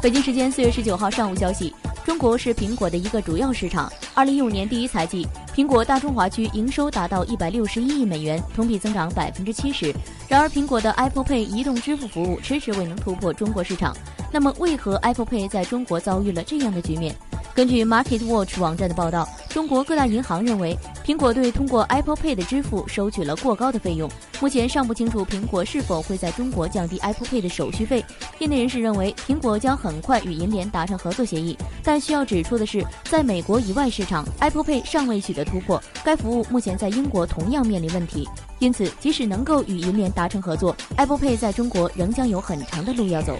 北京时间四月十九号上午消息，中国是苹果的一个主要市场。二零一五年第一财季，苹果大中华区营收达到一百六十一亿美元，同比增长百分之七十。然而，苹果的 Apple Pay 移动支付服务迟迟未能突破中国市场。那么，为何 Apple Pay 在中国遭遇了这样的局面？根据 Market Watch 网站的报道，中国各大银行认为苹果对通过 Apple Pay 的支付收取了过高的费用。目前尚不清楚苹果是否会在中国降低 Apple Pay 的手续费。业内人士认为，苹果将很快与银联达成合作协议。但需要指出的是，在美国以外市场，Apple Pay 尚未取得突破。该服务目前在英国同样面临问题。因此，即使能够与银联达成合作，Apple Pay 在中国仍将有很长的路要走。